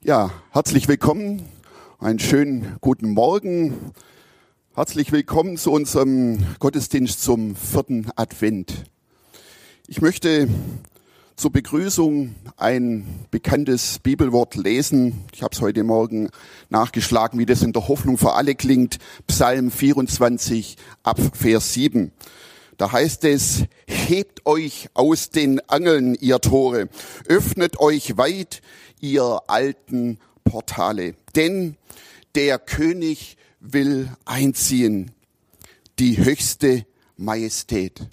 Ja, herzlich willkommen. Einen schönen guten Morgen. Herzlich willkommen zu unserem Gottesdienst zum vierten Advent. Ich möchte zur Begrüßung ein bekanntes Bibelwort lesen. Ich habe es heute Morgen nachgeschlagen, wie das in der Hoffnung für alle klingt. Psalm 24 ab Vers 7. Da heißt es, hebt euch aus den Angeln, ihr Tore, öffnet euch weit, ihr alten Portale. Denn der König will einziehen, die höchste Majestät.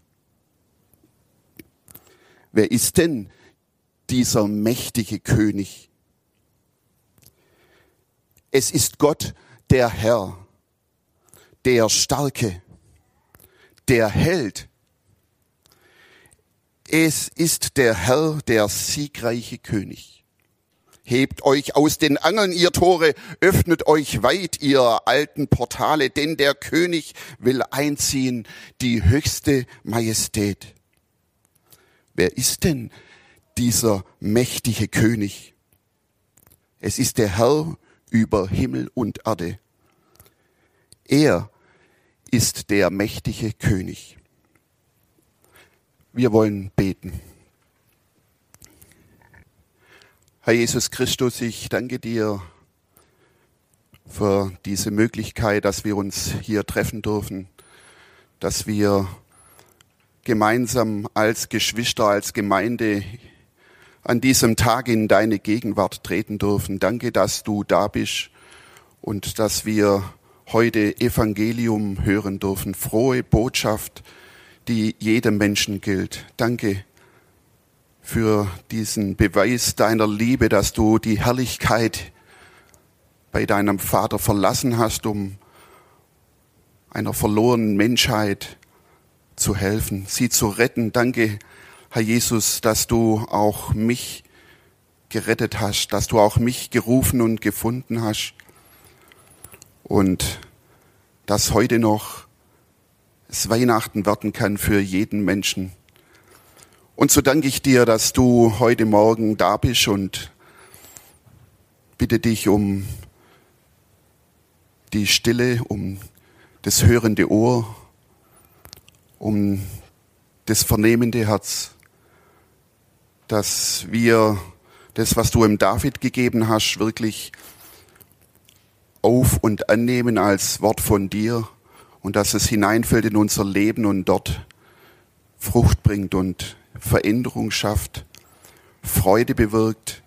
Wer ist denn dieser mächtige König? Es ist Gott, der Herr, der Starke, der Held. Es ist der Herr, der siegreiche König. Hebt euch aus den Angeln, ihr Tore, öffnet euch weit, ihr alten Portale, denn der König will einziehen, die höchste Majestät. Wer ist denn dieser mächtige König? Es ist der Herr über Himmel und Erde. Er ist der mächtige König. Wir wollen beten. Herr Jesus Christus, ich danke dir für diese Möglichkeit, dass wir uns hier treffen dürfen, dass wir gemeinsam als Geschwister, als Gemeinde an diesem Tag in deine Gegenwart treten dürfen. Danke, dass du da bist und dass wir heute Evangelium hören dürfen, frohe Botschaft, die jedem Menschen gilt. Danke für diesen Beweis deiner Liebe, dass du die Herrlichkeit bei deinem Vater verlassen hast, um einer verlorenen Menschheit zu helfen, sie zu retten. Danke, Herr Jesus, dass du auch mich gerettet hast, dass du auch mich gerufen und gefunden hast und dass heute noch es Weihnachten werden kann für jeden Menschen. Und so danke ich dir, dass du heute Morgen da bist und bitte dich um die Stille, um das hörende Ohr, um das vernehmende Herz, dass wir das, was du im David gegeben hast, wirklich auf und annehmen als Wort von dir und dass es hineinfällt in unser Leben und dort Frucht bringt und Veränderung schafft, Freude bewirkt.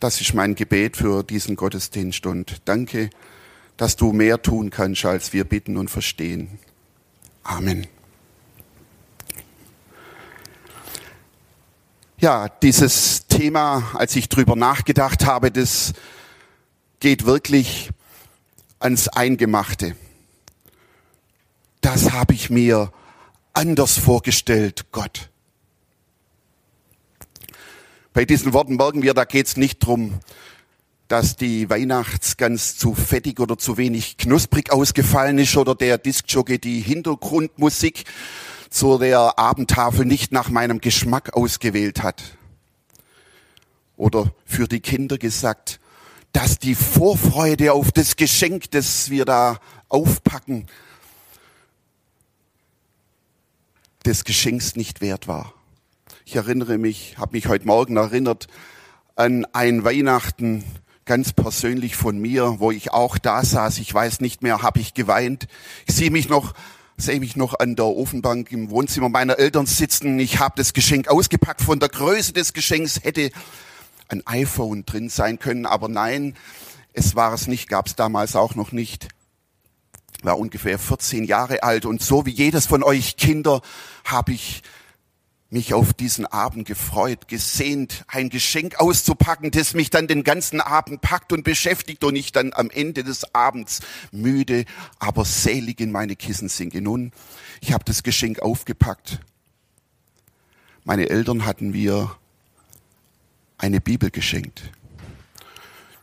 Das ist mein Gebet für diesen Gottesdienst und danke, dass du mehr tun kannst, als wir bitten und verstehen. Amen. Ja, dieses Thema, als ich drüber nachgedacht habe, das geht wirklich ans Eingemachte. Das habe ich mir anders vorgestellt, Gott. Bei diesen Worten merken wir, da geht es nicht drum, dass die Weihnachtsgans zu fettig oder zu wenig knusprig ausgefallen ist oder der Diskjockey die Hintergrundmusik zu der Abendtafel nicht nach meinem Geschmack ausgewählt hat. Oder für die Kinder gesagt, dass die Vorfreude auf das Geschenk, das wir da aufpacken, des Geschenks nicht wert war. Ich erinnere mich, habe mich heute Morgen erinnert an ein Weihnachten ganz persönlich von mir, wo ich auch da saß. Ich weiß nicht mehr, habe ich geweint. Ich sehe mich noch, sehe mich noch an der Ofenbank im Wohnzimmer meiner Eltern sitzen. Ich habe das Geschenk ausgepackt. Von der Größe des Geschenks hätte ein iPhone drin sein können, aber nein, es war es nicht, gab es damals auch noch nicht. War ungefähr 14 Jahre alt und so wie jedes von euch Kinder habe ich mich auf diesen Abend gefreut, gesehnt, ein Geschenk auszupacken, das mich dann den ganzen Abend packt und beschäftigt und ich dann am Ende des Abends müde, aber selig in meine Kissen sinke. Nun, ich habe das Geschenk aufgepackt. Meine Eltern hatten mir eine Bibel geschenkt.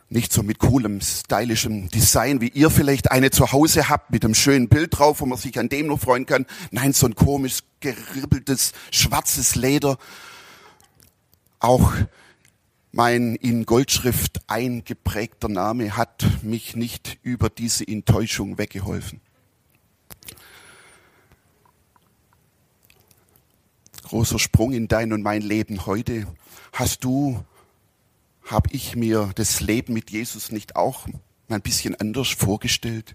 Nicht so mit coolem, stylischem Design, wie ihr vielleicht eine zu Hause habt, mit einem schönen Bild drauf, wo man sich an dem noch freuen kann. Nein, so ein komisch geribbeltes, schwarzes Leder. Auch Mein in Goldschrift eingeprägter Name hat mich nicht über diese Enttäuschung weggeholfen. Großer Sprung in dein und mein Leben heute. Hast du, habe ich mir das Leben mit Jesus nicht auch ein bisschen anders vorgestellt?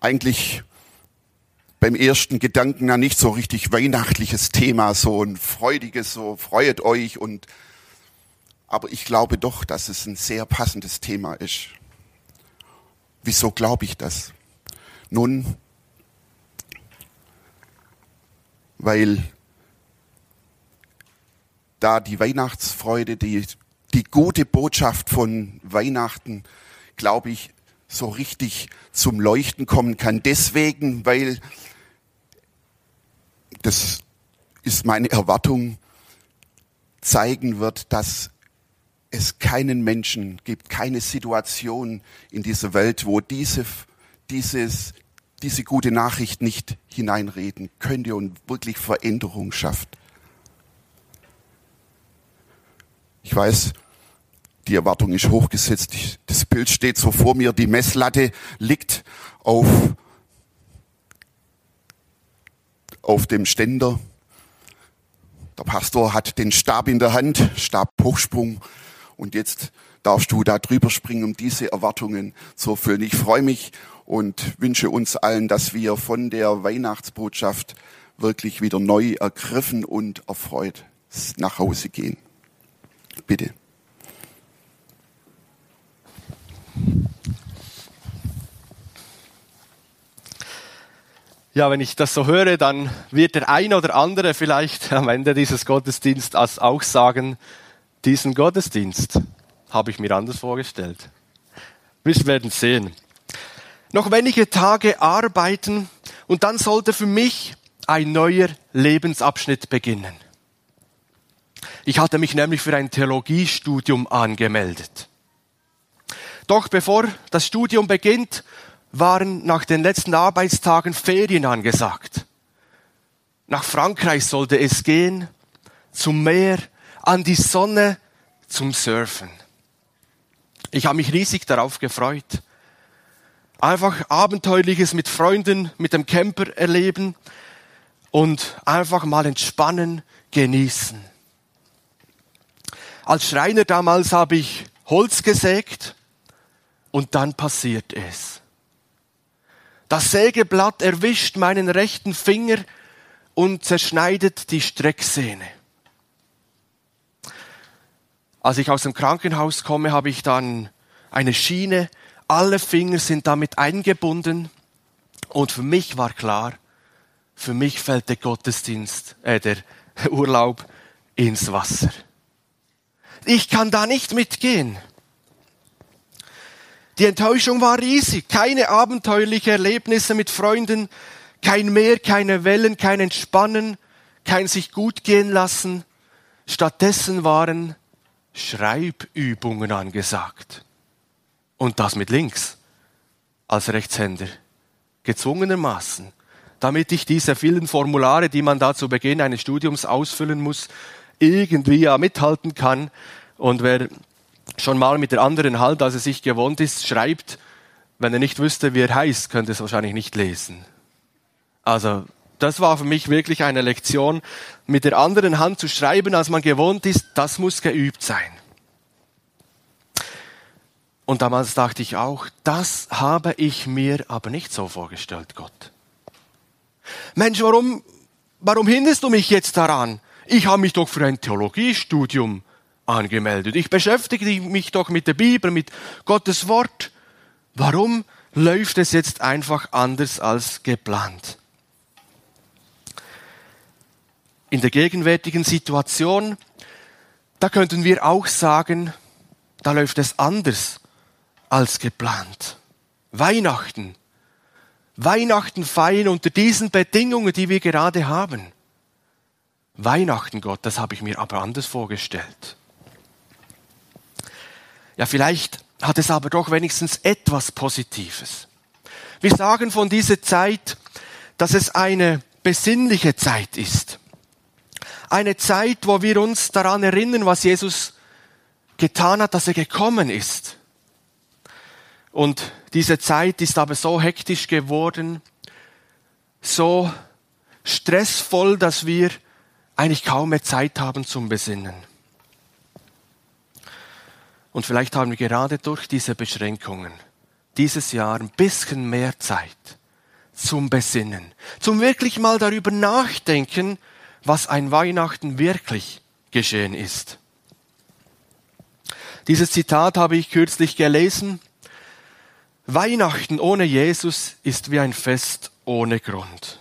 Eigentlich beim ersten Gedanken ja nicht so richtig weihnachtliches Thema, so ein freudiges, so freut euch und aber ich glaube doch, dass es ein sehr passendes Thema ist. Wieso glaube ich das? Nun, weil da die Weihnachtsfreude, die, die gute Botschaft von Weihnachten, glaube ich, so richtig zum Leuchten kommen kann. Deswegen, weil das ist meine Erwartung, zeigen wird, dass es keinen Menschen gibt, keine Situation in dieser Welt, wo diese, dieses, diese gute Nachricht nicht hineinreden könnte und wirklich Veränderung schafft. Ich weiß, die Erwartung ist hochgesetzt. Das Bild steht so vor mir. Die Messlatte liegt auf, auf dem Ständer. Der Pastor hat den Stab in der Hand, Stabhochsprung. Und jetzt darfst du da drüber springen, um diese Erwartungen zu erfüllen. Ich freue mich und wünsche uns allen, dass wir von der Weihnachtsbotschaft wirklich wieder neu ergriffen und erfreut nach Hause gehen. Bitte. Ja, wenn ich das so höre, dann wird der eine oder andere vielleicht am Ende dieses Gottesdienstes auch sagen, diesen Gottesdienst habe ich mir anders vorgestellt. Wir werden sehen. Noch wenige Tage arbeiten und dann sollte für mich ein neuer Lebensabschnitt beginnen. Ich hatte mich nämlich für ein Theologiestudium angemeldet. Doch bevor das Studium beginnt, waren nach den letzten Arbeitstagen Ferien angesagt. Nach Frankreich sollte es gehen, zum Meer, an die Sonne, zum Surfen. Ich habe mich riesig darauf gefreut. Einfach Abenteuerliches mit Freunden, mit dem Camper erleben und einfach mal entspannen, genießen. Als Schreiner damals habe ich Holz gesägt und dann passiert es. Das Sägeblatt erwischt meinen rechten Finger und zerschneidet die Strecksehne. Als ich aus dem Krankenhaus komme, habe ich dann eine Schiene. Alle Finger sind damit eingebunden. Und für mich war klar, für mich fällt der Gottesdienst, äh, der Urlaub ins Wasser. Ich kann da nicht mitgehen. Die Enttäuschung war riesig. Keine abenteuerlichen Erlebnisse mit Freunden, kein Meer, keine Wellen, kein Entspannen, kein sich gut gehen lassen. Stattdessen waren Schreibübungen angesagt. Und das mit links als Rechtshänder. Gezwungenermaßen. Damit ich diese vielen Formulare, die man da zu Beginn eines Studiums ausfüllen muss, irgendwie ja mithalten kann. Und wer schon mal mit der anderen Hand, als er sich gewohnt ist, schreibt, wenn er nicht wüsste, wie er heißt, könnte es wahrscheinlich nicht lesen. Also, das war für mich wirklich eine Lektion, mit der anderen Hand zu schreiben, als man gewohnt ist, das muss geübt sein. Und damals dachte ich auch, das habe ich mir aber nicht so vorgestellt, Gott. Mensch, warum, warum hinderst du mich jetzt daran? Ich habe mich doch für ein Theologiestudium angemeldet. Ich beschäftige mich doch mit der Bibel, mit Gottes Wort. Warum läuft es jetzt einfach anders als geplant? In der gegenwärtigen Situation, da könnten wir auch sagen, da läuft es anders als geplant. Weihnachten. Weihnachten feiern unter diesen Bedingungen, die wir gerade haben. Weihnachten, Gott, das habe ich mir aber anders vorgestellt. Ja, vielleicht hat es aber doch wenigstens etwas Positives. Wir sagen von dieser Zeit, dass es eine besinnliche Zeit ist. Eine Zeit, wo wir uns daran erinnern, was Jesus getan hat, dass er gekommen ist. Und diese Zeit ist aber so hektisch geworden, so stressvoll, dass wir eigentlich kaum mehr Zeit haben zum Besinnen. Und vielleicht haben wir gerade durch diese Beschränkungen dieses Jahr ein bisschen mehr Zeit zum Besinnen, zum wirklich mal darüber nachdenken, was ein Weihnachten wirklich geschehen ist. Dieses Zitat habe ich kürzlich gelesen. Weihnachten ohne Jesus ist wie ein Fest ohne Grund.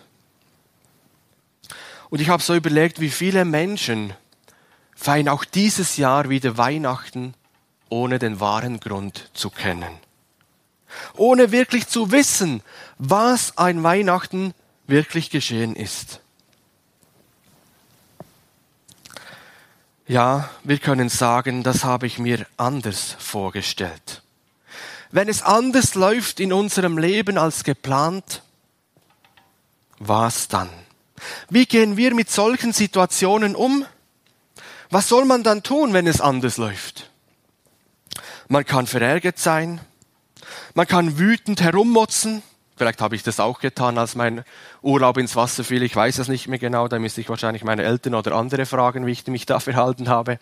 Und ich habe so überlegt, wie viele Menschen feiern auch dieses Jahr wieder Weihnachten, ohne den wahren Grund zu kennen. Ohne wirklich zu wissen, was ein Weihnachten wirklich geschehen ist. Ja, wir können sagen, das habe ich mir anders vorgestellt. Wenn es anders läuft in unserem Leben als geplant, was dann? Wie gehen wir mit solchen Situationen um? Was soll man dann tun, wenn es anders läuft? Man kann verärgert sein, man kann wütend herummotzen, vielleicht habe ich das auch getan, als mein Urlaub ins Wasser fiel, ich weiß es nicht mehr genau, da müsste ich wahrscheinlich meine Eltern oder andere fragen, wie ich mich da verhalten habe.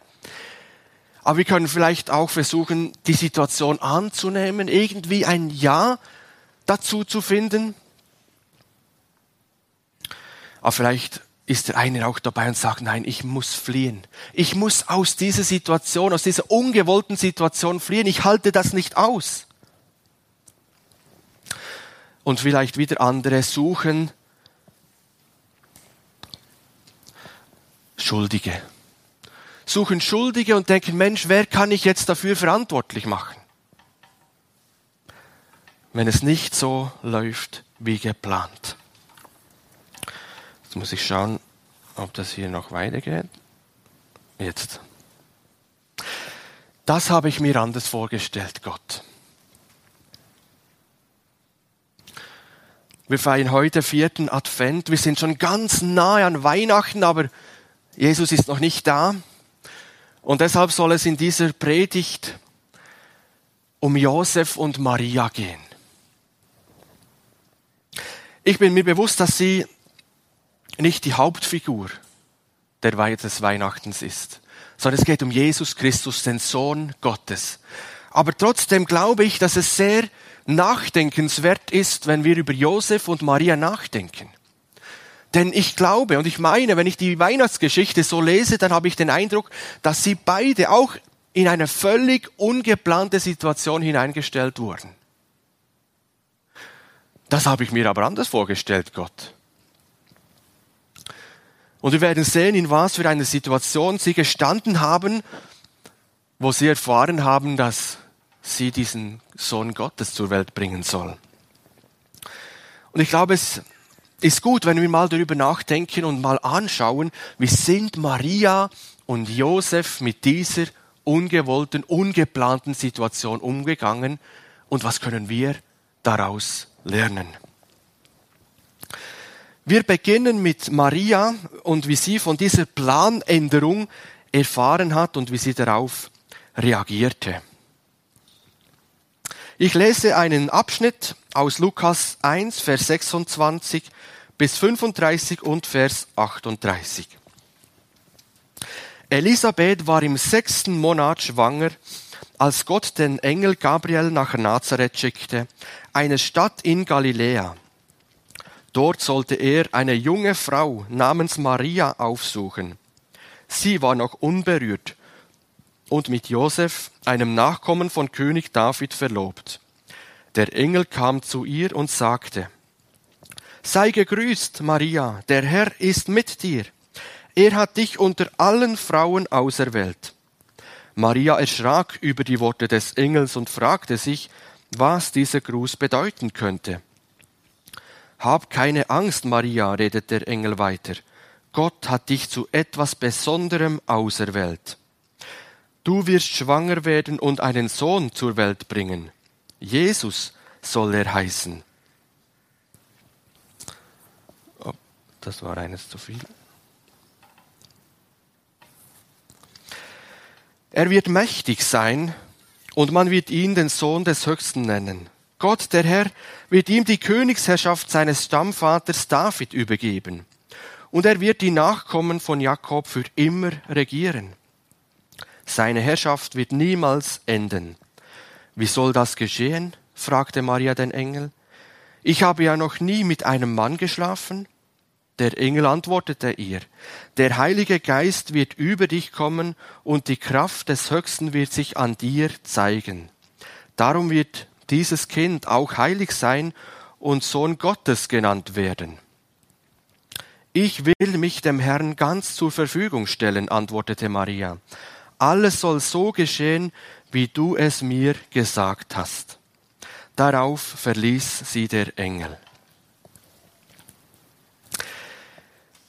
Aber wir können vielleicht auch versuchen, die Situation anzunehmen, irgendwie ein Ja dazu zu finden. Aber vielleicht ist der eine auch dabei und sagt, nein, ich muss fliehen. Ich muss aus dieser Situation, aus dieser ungewollten Situation fliehen. Ich halte das nicht aus. Und vielleicht wieder andere suchen Schuldige. Suchen Schuldige und denken, Mensch, wer kann ich jetzt dafür verantwortlich machen? Wenn es nicht so läuft wie geplant. Jetzt muss ich schauen, ob das hier noch weitergeht. Jetzt. Das habe ich mir anders vorgestellt, Gott. Wir feiern heute vierten Advent. Wir sind schon ganz nahe an Weihnachten, aber Jesus ist noch nicht da. Und deshalb soll es in dieser Predigt um Josef und Maria gehen. Ich bin mir bewusst, dass sie nicht die Hauptfigur des Weihnachtens ist, sondern es geht um Jesus Christus, den Sohn Gottes. Aber trotzdem glaube ich, dass es sehr nachdenkenswert ist, wenn wir über Josef und Maria nachdenken. Denn ich glaube und ich meine, wenn ich die Weihnachtsgeschichte so lese, dann habe ich den Eindruck, dass sie beide auch in eine völlig ungeplante Situation hineingestellt wurden. Das habe ich mir aber anders vorgestellt, Gott. Und wir werden sehen, in was für einer Situation sie gestanden haben, wo sie erfahren haben, dass sie diesen Sohn Gottes zur Welt bringen sollen. Und ich glaube, es ist gut, wenn wir mal darüber nachdenken und mal anschauen, wie sind Maria und Josef mit dieser ungewollten, ungeplanten Situation umgegangen und was können wir daraus lernen. Wir beginnen mit Maria und wie sie von dieser Planänderung erfahren hat und wie sie darauf reagierte. Ich lese einen Abschnitt aus Lukas 1, Vers 26 bis 35 und Vers 38. Elisabeth war im sechsten Monat schwanger, als Gott den Engel Gabriel nach Nazareth schickte, eine Stadt in Galiläa Dort sollte er eine junge Frau namens Maria aufsuchen. Sie war noch unberührt und mit Josef, einem Nachkommen von König David, verlobt. Der Engel kam zu ihr und sagte, Sei gegrüßt, Maria, der Herr ist mit dir. Er hat dich unter allen Frauen auserwählt. Maria erschrak über die Worte des Engels und fragte sich, was dieser Gruß bedeuten könnte. Hab keine Angst, Maria, redet der Engel weiter. Gott hat dich zu etwas Besonderem auserwählt. Du wirst schwanger werden und einen Sohn zur Welt bringen. Jesus soll er heißen. Oh, das war eines zu viel. Er wird mächtig sein und man wird ihn den Sohn des Höchsten nennen. Gott, der Herr, wird ihm die Königsherrschaft seines Stammvaters David übergeben. Und er wird die Nachkommen von Jakob für immer regieren. Seine Herrschaft wird niemals enden. Wie soll das geschehen? fragte Maria den Engel. Ich habe ja noch nie mit einem Mann geschlafen. Der Engel antwortete ihr, der Heilige Geist wird über dich kommen und die Kraft des Höchsten wird sich an dir zeigen. Darum wird dieses Kind auch heilig sein und Sohn Gottes genannt werden. Ich will mich dem Herrn ganz zur Verfügung stellen, antwortete Maria. Alles soll so geschehen, wie du es mir gesagt hast. Darauf verließ sie der Engel.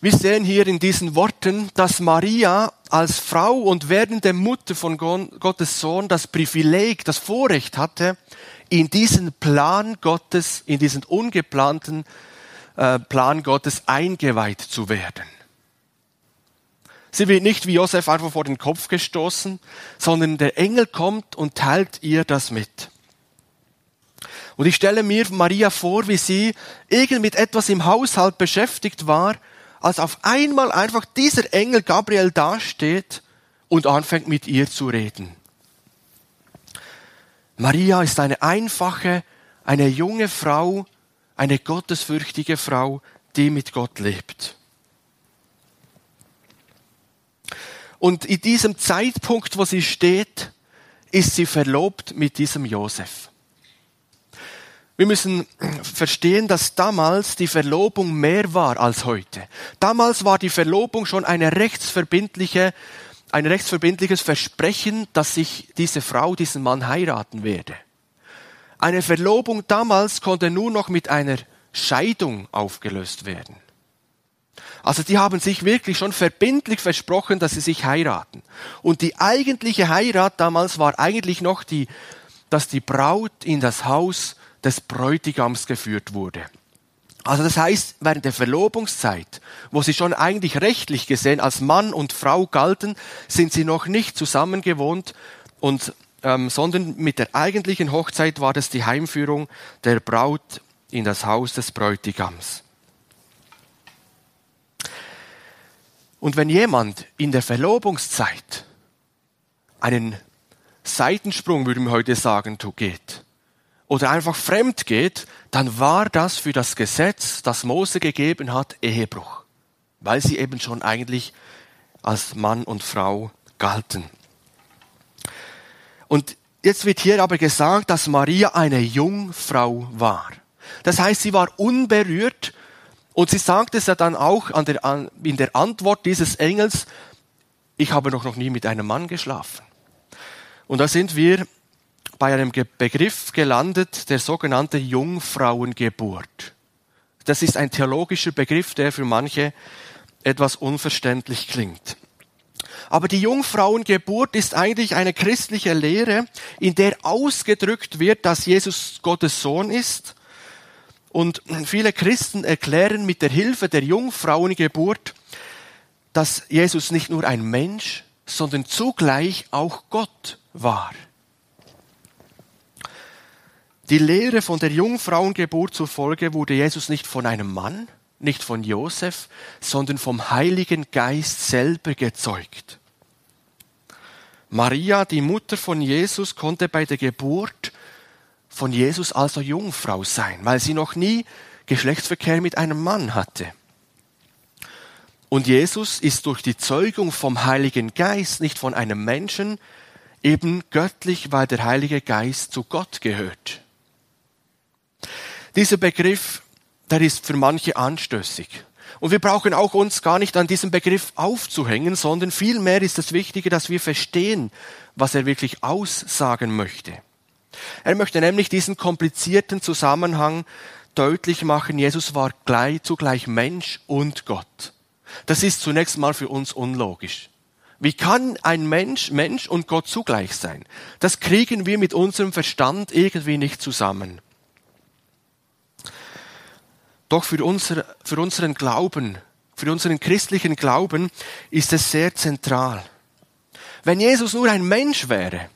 Wir sehen hier in diesen Worten, dass Maria als Frau und werdende Mutter von Gottes Sohn das Privileg, das Vorrecht hatte, in diesen Plan Gottes, in diesen ungeplanten äh, Plan Gottes eingeweiht zu werden. Sie wird nicht wie Josef einfach vor den Kopf gestoßen, sondern der Engel kommt und teilt ihr das mit. Und ich stelle mir Maria vor, wie sie irgend mit etwas im Haushalt beschäftigt war, als auf einmal einfach dieser Engel Gabriel dasteht und anfängt mit ihr zu reden. Maria ist eine einfache, eine junge Frau, eine gottesfürchtige Frau, die mit Gott lebt. Und in diesem Zeitpunkt, wo sie steht, ist sie verlobt mit diesem Josef. Wir müssen verstehen, dass damals die Verlobung mehr war als heute. Damals war die Verlobung schon eine rechtsverbindliche, ein rechtsverbindliches Versprechen, dass sich diese Frau diesen Mann heiraten werde. Eine Verlobung damals konnte nur noch mit einer Scheidung aufgelöst werden. Also die haben sich wirklich schon verbindlich versprochen, dass sie sich heiraten. Und die eigentliche Heirat damals war eigentlich noch die, dass die Braut in das Haus des Bräutigams geführt wurde. Also das heißt, während der Verlobungszeit, wo sie schon eigentlich rechtlich gesehen als Mann und Frau galten, sind sie noch nicht zusammengewohnt und ähm, sondern mit der eigentlichen Hochzeit war das die Heimführung der Braut in das Haus des Bräutigams. Und wenn jemand in der Verlobungszeit einen Seitensprung, würden wir heute sagen, geht, oder einfach fremd geht, dann war das für das Gesetz, das Mose gegeben hat, Ehebruch, weil sie eben schon eigentlich als Mann und Frau galten. Und jetzt wird hier aber gesagt, dass Maria eine Jungfrau war. Das heißt, sie war unberührt und sie sagt es ja dann auch an der, an, in der Antwort dieses Engels, ich habe noch, noch nie mit einem Mann geschlafen. Und da sind wir bei einem Begriff gelandet, der sogenannte Jungfrauengeburt. Das ist ein theologischer Begriff, der für manche etwas unverständlich klingt. Aber die Jungfrauengeburt ist eigentlich eine christliche Lehre, in der ausgedrückt wird, dass Jesus Gottes Sohn ist. Und viele Christen erklären mit der Hilfe der Jungfrauengeburt, dass Jesus nicht nur ein Mensch, sondern zugleich auch Gott war. Die Lehre von der Jungfrauengeburt zur Folge wurde Jesus nicht von einem Mann, nicht von Josef, sondern vom Heiligen Geist selber gezeugt. Maria, die Mutter von Jesus, konnte bei der Geburt von Jesus also Jungfrau sein, weil sie noch nie Geschlechtsverkehr mit einem Mann hatte. Und Jesus ist durch die Zeugung vom Heiligen Geist, nicht von einem Menschen, eben göttlich, weil der Heilige Geist zu Gott gehört. Dieser Begriff, der ist für manche anstößig. Und wir brauchen auch uns gar nicht an diesem Begriff aufzuhängen, sondern vielmehr ist es wichtiger, dass wir verstehen, was er wirklich aussagen möchte. Er möchte nämlich diesen komplizierten Zusammenhang deutlich machen, Jesus war gleich, zugleich Mensch und Gott. Das ist zunächst mal für uns unlogisch. Wie kann ein Mensch Mensch und Gott zugleich sein? Das kriegen wir mit unserem Verstand irgendwie nicht zusammen. Doch für, unser, für unseren Glauben, für unseren christlichen Glauben ist es sehr zentral. Wenn Jesus nur ein Mensch wäre,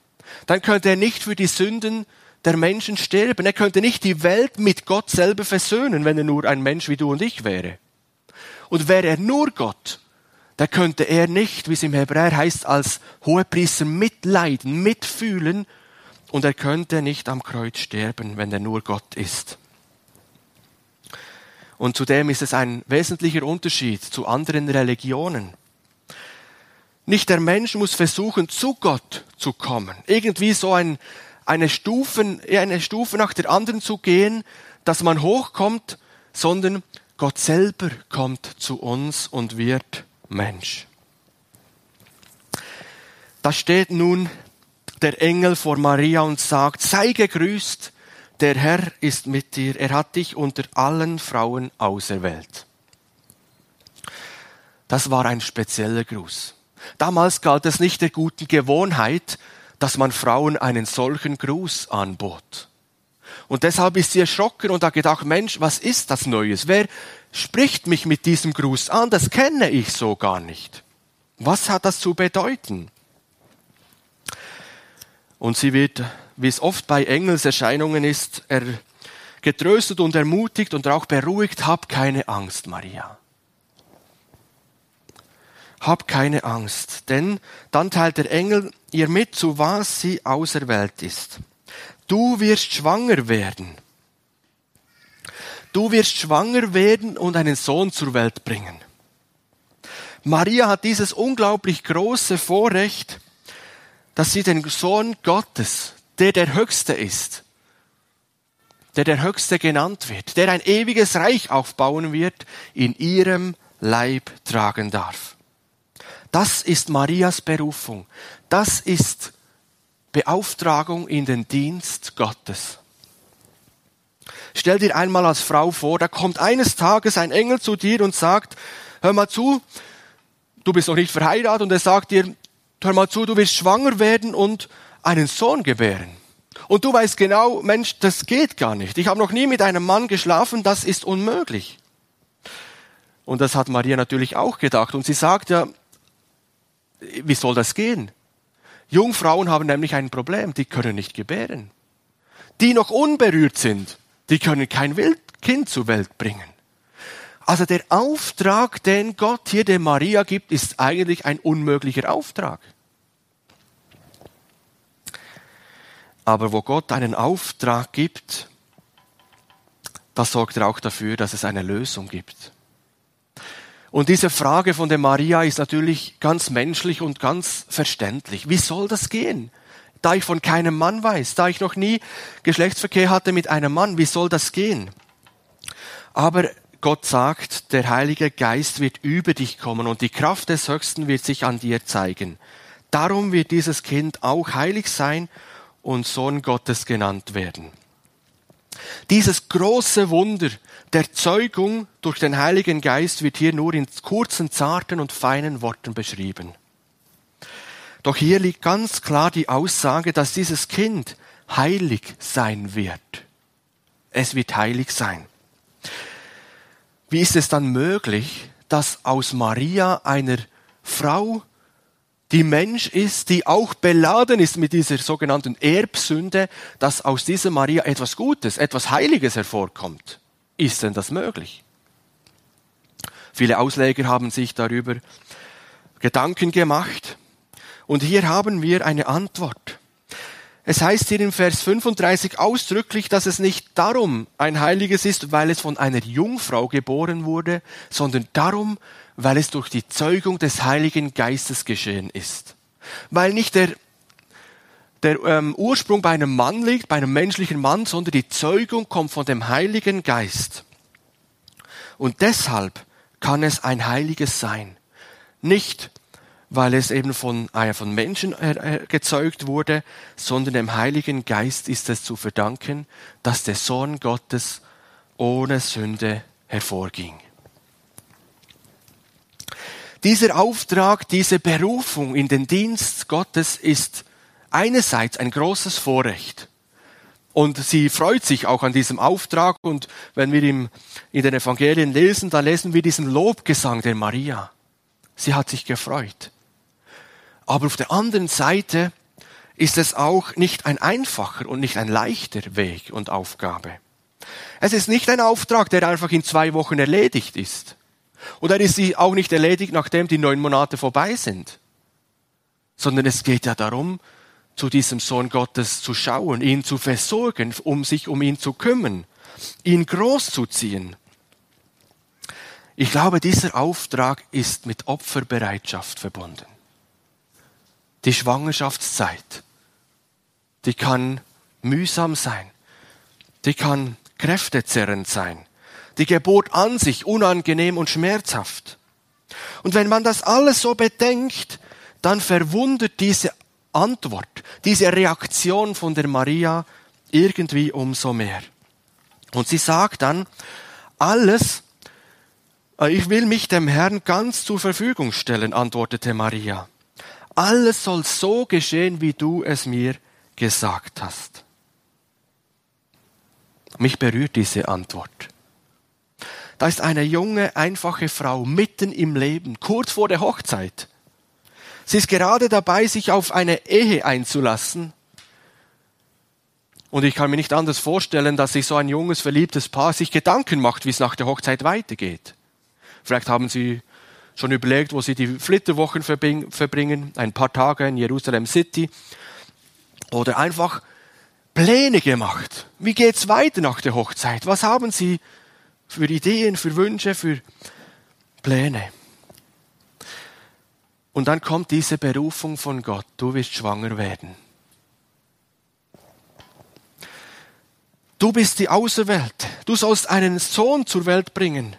dann könnte er nicht für die Sünden der Menschen sterben. Er könnte nicht die Welt mit Gott selber versöhnen, wenn er nur ein Mensch wie du und ich wäre. Und wäre er nur Gott, da könnte er nicht, wie es im Hebräer heißt, als Hohepriester mitleiden, mitfühlen und er könnte nicht am Kreuz sterben, wenn er nur Gott ist. Und zudem ist es ein wesentlicher Unterschied zu anderen Religionen. Nicht der Mensch muss versuchen, zu Gott zu kommen. Irgendwie so ein, eine, Stufen, eine Stufe nach der anderen zu gehen, dass man hochkommt, sondern Gott selber kommt zu uns und wird Mensch. Da steht nun der Engel vor Maria und sagt, sei gegrüßt, der Herr ist mit dir, er hat dich unter allen Frauen auserwählt. Das war ein spezieller Gruß. Damals galt es nicht der guten Gewohnheit, dass man Frauen einen solchen Gruß anbot. Und deshalb ist sie erschrocken und hat gedacht, Mensch, was ist das Neues? Wer spricht mich mit diesem Gruß an? Das kenne ich so gar nicht. Was hat das zu bedeuten? Und sie wird, wie es oft bei Engelserscheinungen ist, er getröstet und ermutigt und auch beruhigt, hab keine Angst, Maria. Hab keine Angst, denn dann teilt der Engel ihr mit, zu was sie auserwählt ist. Du wirst schwanger werden. Du wirst schwanger werden und einen Sohn zur Welt bringen. Maria hat dieses unglaublich große Vorrecht, dass sie den Sohn Gottes, der der Höchste ist, der der Höchste genannt wird, der ein ewiges Reich aufbauen wird, in ihrem Leib tragen darf. Das ist Marias Berufung. Das ist Beauftragung in den Dienst Gottes. Stell dir einmal als Frau vor, da kommt eines Tages ein Engel zu dir und sagt, hör mal zu, du bist noch nicht verheiratet und er sagt dir, hör mal zu, du wirst schwanger werden und einen Sohn gebären. Und du weißt genau, Mensch, das geht gar nicht. Ich habe noch nie mit einem Mann geschlafen, das ist unmöglich. Und das hat Maria natürlich auch gedacht. Und sie sagt ja, wie soll das gehen? Jungfrauen haben nämlich ein Problem, die können nicht gebären. Die noch unberührt sind, die können kein Kind zur Welt bringen. Also der Auftrag, den Gott hier der Maria gibt, ist eigentlich ein unmöglicher Auftrag. Aber wo Gott einen Auftrag gibt, da sorgt er auch dafür, dass es eine Lösung gibt. Und diese Frage von der Maria ist natürlich ganz menschlich und ganz verständlich. Wie soll das gehen? Da ich von keinem Mann weiß, da ich noch nie Geschlechtsverkehr hatte mit einem Mann, wie soll das gehen? Aber Gott sagt, der Heilige Geist wird über dich kommen und die Kraft des Höchsten wird sich an dir zeigen. Darum wird dieses Kind auch heilig sein und Sohn Gottes genannt werden. Dieses große Wunder der Zeugung durch den Heiligen Geist wird hier nur in kurzen, zarten und feinen Worten beschrieben. Doch hier liegt ganz klar die Aussage, dass dieses Kind heilig sein wird. Es wird heilig sein. Wie ist es dann möglich, dass aus Maria einer Frau, die Mensch ist, die auch beladen ist mit dieser sogenannten Erbsünde, dass aus dieser Maria etwas Gutes, etwas Heiliges hervorkommt? Ist denn das möglich? Viele Ausleger haben sich darüber Gedanken gemacht. Und hier haben wir eine Antwort. Es heißt hier in Vers 35 ausdrücklich, dass es nicht darum ein Heiliges ist, weil es von einer Jungfrau geboren wurde, sondern darum, weil es durch die Zeugung des Heiligen Geistes geschehen ist. Weil nicht der, der ähm, Ursprung bei einem Mann liegt, bei einem menschlichen Mann, sondern die Zeugung kommt von dem Heiligen Geist. Und deshalb kann es ein Heiliges sein. Nicht weil es eben von, äh, von Menschen äh, gezeugt wurde, sondern dem Heiligen Geist ist es zu verdanken, dass der Sohn Gottes ohne Sünde hervorging. Dieser Auftrag, diese Berufung in den Dienst Gottes ist einerseits ein großes Vorrecht. Und sie freut sich auch an diesem Auftrag. Und wenn wir in den Evangelien lesen, da lesen wir diesen Lobgesang der Maria. Sie hat sich gefreut. Aber auf der anderen Seite ist es auch nicht ein einfacher und nicht ein leichter Weg und Aufgabe. Es ist nicht ein Auftrag, der einfach in zwei Wochen erledigt ist. Und er ist auch nicht erledigt, nachdem die neun Monate vorbei sind. Sondern es geht ja darum, zu diesem Sohn Gottes zu schauen, ihn zu versorgen, um sich um ihn zu kümmern, ihn großzuziehen. Ich glaube, dieser Auftrag ist mit Opferbereitschaft verbunden. Die Schwangerschaftszeit, die kann mühsam sein, die kann kräftezerrend sein, die Geburt an sich unangenehm und schmerzhaft. Und wenn man das alles so bedenkt, dann verwundert diese Antwort, diese Reaktion von der Maria irgendwie umso mehr. Und sie sagt dann, alles, äh, ich will mich dem Herrn ganz zur Verfügung stellen, antwortete Maria. Alles soll so geschehen, wie du es mir gesagt hast. Mich berührt diese Antwort. Da ist eine junge, einfache Frau mitten im Leben, kurz vor der Hochzeit. Sie ist gerade dabei, sich auf eine Ehe einzulassen. Und ich kann mir nicht anders vorstellen, dass sich so ein junges, verliebtes Paar sich Gedanken macht, wie es nach der Hochzeit weitergeht. Vielleicht haben sie schon überlegt, wo sie die Flitterwochen verbringen, ein paar Tage in Jerusalem City. Oder einfach Pläne gemacht. Wie geht's weiter nach der Hochzeit? Was haben Sie für Ideen, für Wünsche, für Pläne? Und dann kommt diese Berufung von Gott. Du wirst schwanger werden. Du bist die Außerwelt. Du sollst einen Sohn zur Welt bringen.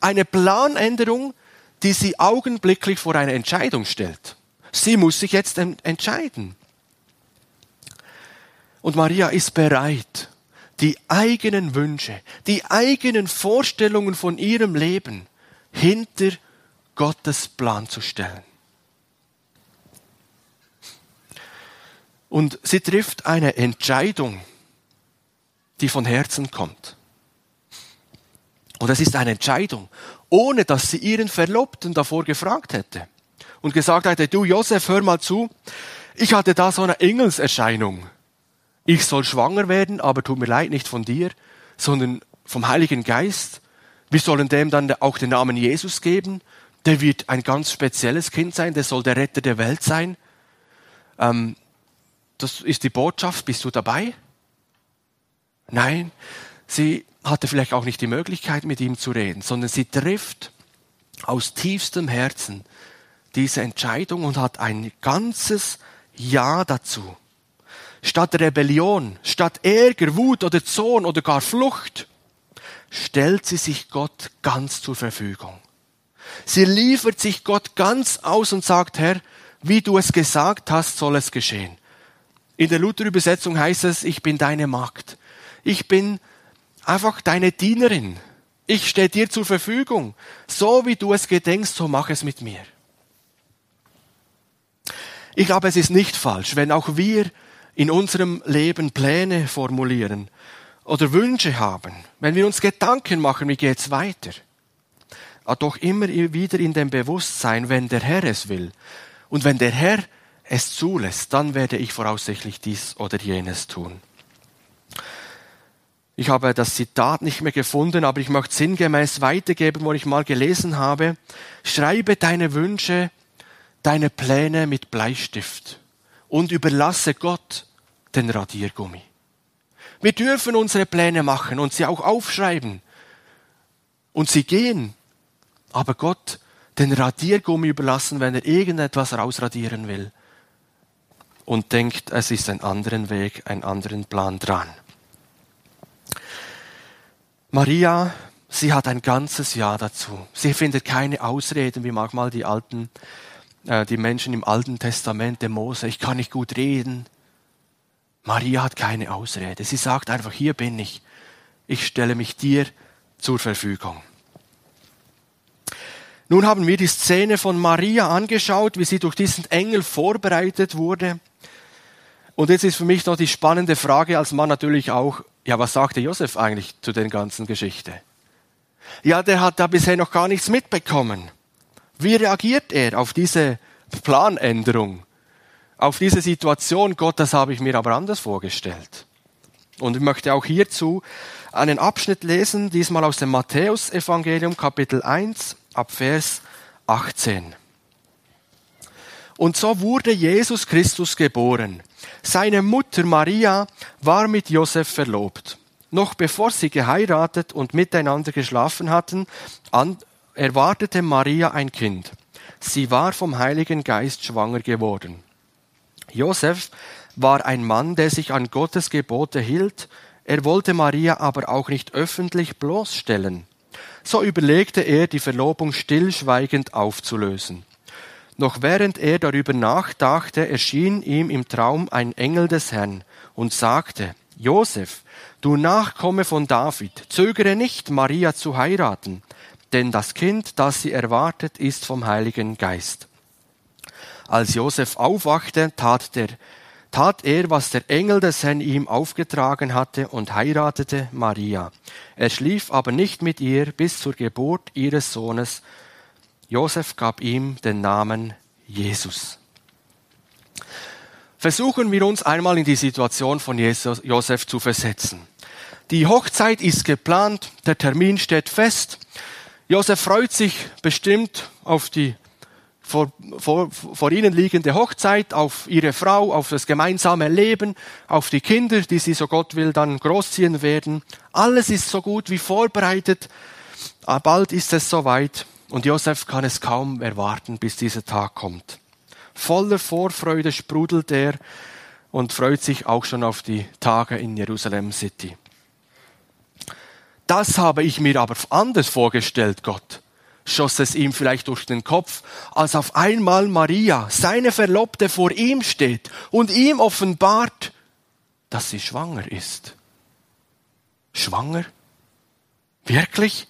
Eine Planänderung, die sie augenblicklich vor eine Entscheidung stellt. Sie muss sich jetzt entscheiden. Und Maria ist bereit, die eigenen Wünsche, die eigenen Vorstellungen von ihrem Leben hinter Gottes Plan zu stellen. Und sie trifft eine Entscheidung, die von Herzen kommt. Und es ist eine Entscheidung, ohne dass sie ihren Verlobten davor gefragt hätte und gesagt hätte, du Josef, hör mal zu, ich hatte da so eine Engelserscheinung ich soll schwanger werden, aber tut mir leid, nicht von dir, sondern vom Heiligen Geist. Wir sollen dem dann auch den Namen Jesus geben. Der wird ein ganz spezielles Kind sein, der soll der Retter der Welt sein. Ähm, das ist die Botschaft. Bist du dabei? Nein, sie hatte vielleicht auch nicht die Möglichkeit, mit ihm zu reden, sondern sie trifft aus tiefstem Herzen diese Entscheidung und hat ein ganzes Ja dazu statt Rebellion, statt Ärger, Wut oder Zorn oder gar Flucht, stellt sie sich Gott ganz zur Verfügung. Sie liefert sich Gott ganz aus und sagt, Herr, wie du es gesagt hast, soll es geschehen. In der Luther-Übersetzung heißt es, ich bin deine Magd. Ich bin einfach deine Dienerin. Ich stehe dir zur Verfügung. So wie du es gedenkst, so mach es mit mir. Ich glaube, es ist nicht falsch, wenn auch wir in unserem Leben Pläne formulieren oder Wünsche haben, wenn wir uns Gedanken machen, wie geht's weiter, doch immer wieder in dem Bewusstsein, wenn der Herr es will und wenn der Herr es zulässt, dann werde ich voraussichtlich dies oder jenes tun. Ich habe das Zitat nicht mehr gefunden, aber ich möchte sinngemäß weitergeben, wo ich mal gelesen habe. Schreibe deine Wünsche, deine Pläne mit Bleistift und überlasse Gott den Radiergummi. Wir dürfen unsere Pläne machen und sie auch aufschreiben. Und sie gehen. Aber Gott den Radiergummi überlassen, wenn er irgendetwas rausradieren will. Und denkt, es ist ein anderen Weg, einen anderen Plan dran. Maria, sie hat ein ganzes Ja dazu. Sie findet keine Ausreden, wie manchmal die alten die Menschen im Alten Testament, der Mose, ich kann nicht gut reden. Maria hat keine Ausrede. Sie sagt einfach, hier bin ich. Ich stelle mich dir zur Verfügung. Nun haben wir die Szene von Maria angeschaut, wie sie durch diesen Engel vorbereitet wurde. Und jetzt ist für mich noch die spannende Frage als Mann natürlich auch, ja, was sagte Josef eigentlich zu den ganzen Geschichte? Ja, der hat da bisher noch gar nichts mitbekommen. Wie reagiert er auf diese Planänderung. Auf diese Situation, Gott, das habe ich mir aber anders vorgestellt. Und ich möchte auch hierzu einen Abschnitt lesen, diesmal aus dem Matthäusevangelium Kapitel 1 ab Vers 18. Und so wurde Jesus Christus geboren. Seine Mutter Maria war mit Josef verlobt. Noch bevor sie geheiratet und miteinander geschlafen hatten, erwartete Maria ein Kind. Sie war vom Heiligen Geist schwanger geworden. Josef war ein Mann, der sich an Gottes Gebote hielt, er wollte Maria aber auch nicht öffentlich bloßstellen. So überlegte er, die Verlobung stillschweigend aufzulösen. Noch während er darüber nachdachte, erschien ihm im Traum ein Engel des Herrn und sagte, Josef, du Nachkomme von David, zögere nicht, Maria zu heiraten, denn das Kind, das sie erwartet, ist vom Heiligen Geist. Als Josef aufwachte, tat, der, tat er, was der Engel des Herrn ihm aufgetragen hatte und heiratete Maria. Er schlief aber nicht mit ihr bis zur Geburt ihres Sohnes. Josef gab ihm den Namen Jesus. Versuchen wir uns einmal in die Situation von Jesus, Josef zu versetzen. Die Hochzeit ist geplant, der Termin steht fest. Josef freut sich bestimmt auf die vor, vor, vor ihnen liegende Hochzeit, auf ihre Frau, auf das gemeinsame Leben, auf die Kinder, die sie, so Gott will, dann großziehen werden. Alles ist so gut wie vorbereitet. Ah, bald ist es soweit und Josef kann es kaum erwarten, bis dieser Tag kommt. Voller Vorfreude sprudelt er und freut sich auch schon auf die Tage in Jerusalem City. Das habe ich mir aber anders vorgestellt, Gott, schoss es ihm vielleicht durch den Kopf, als auf einmal Maria, seine Verlobte, vor ihm steht und ihm offenbart, dass sie schwanger ist. Schwanger? Wirklich?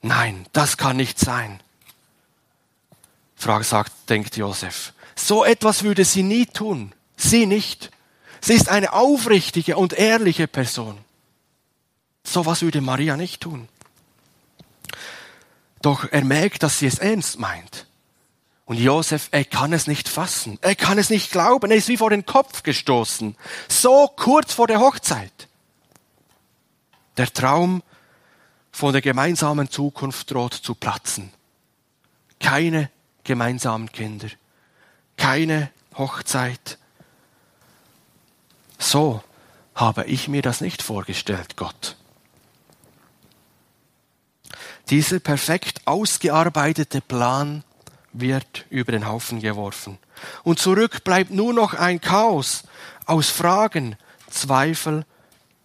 Nein, das kann nicht sein. Frage sagt, denkt Josef. So etwas würde sie nie tun. Sie nicht. Sie ist eine aufrichtige und ehrliche Person. So was würde Maria nicht tun. Doch er merkt, dass sie es ernst meint. Und Josef, er kann es nicht fassen. Er kann es nicht glauben. Er ist wie vor den Kopf gestoßen. So kurz vor der Hochzeit. Der Traum von der gemeinsamen Zukunft droht zu platzen. Keine gemeinsamen Kinder. Keine Hochzeit. So habe ich mir das nicht vorgestellt, Gott. Dieser perfekt ausgearbeitete Plan wird über den Haufen geworfen. Und zurück bleibt nur noch ein Chaos aus Fragen, Zweifel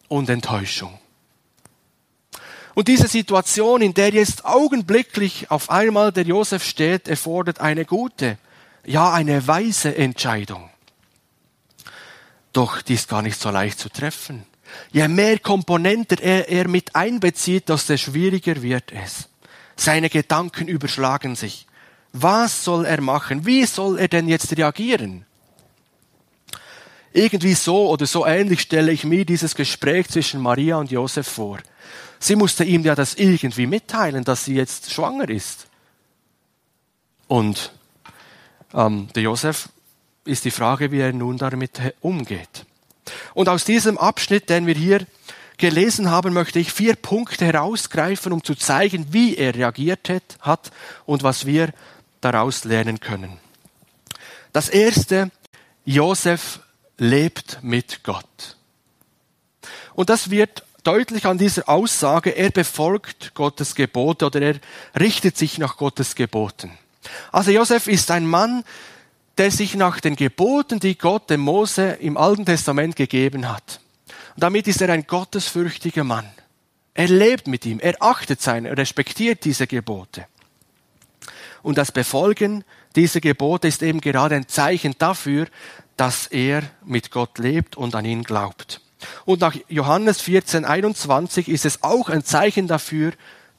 und Enttäuschung. Und diese Situation, in der jetzt augenblicklich auf einmal der Josef steht, erfordert eine gute, ja eine weise Entscheidung. Doch die ist gar nicht so leicht zu treffen. Je mehr Komponenten er, er mit einbezieht, desto schwieriger wird es. Seine Gedanken überschlagen sich. Was soll er machen? Wie soll er denn jetzt reagieren? Irgendwie so oder so ähnlich stelle ich mir dieses Gespräch zwischen Maria und Josef vor. Sie musste ihm ja das irgendwie mitteilen, dass sie jetzt schwanger ist. Und ähm, der Josef ist die Frage, wie er nun damit umgeht. Und aus diesem Abschnitt, den wir hier gelesen haben, möchte ich vier Punkte herausgreifen, um zu zeigen, wie er reagiert hat und was wir daraus lernen können. Das erste, Josef lebt mit Gott. Und das wird deutlich an dieser Aussage, er befolgt Gottes Gebote oder er richtet sich nach Gottes Geboten. Also Josef ist ein Mann, der sich nach den Geboten, die Gott dem Mose im Alten Testament gegeben hat. Und damit ist er ein gottesfürchtiger Mann. Er lebt mit ihm, er achtet seine, er respektiert diese Gebote. Und das Befolgen dieser Gebote ist eben gerade ein Zeichen dafür, dass er mit Gott lebt und an ihn glaubt. Und nach Johannes 14, 21 ist es auch ein Zeichen dafür,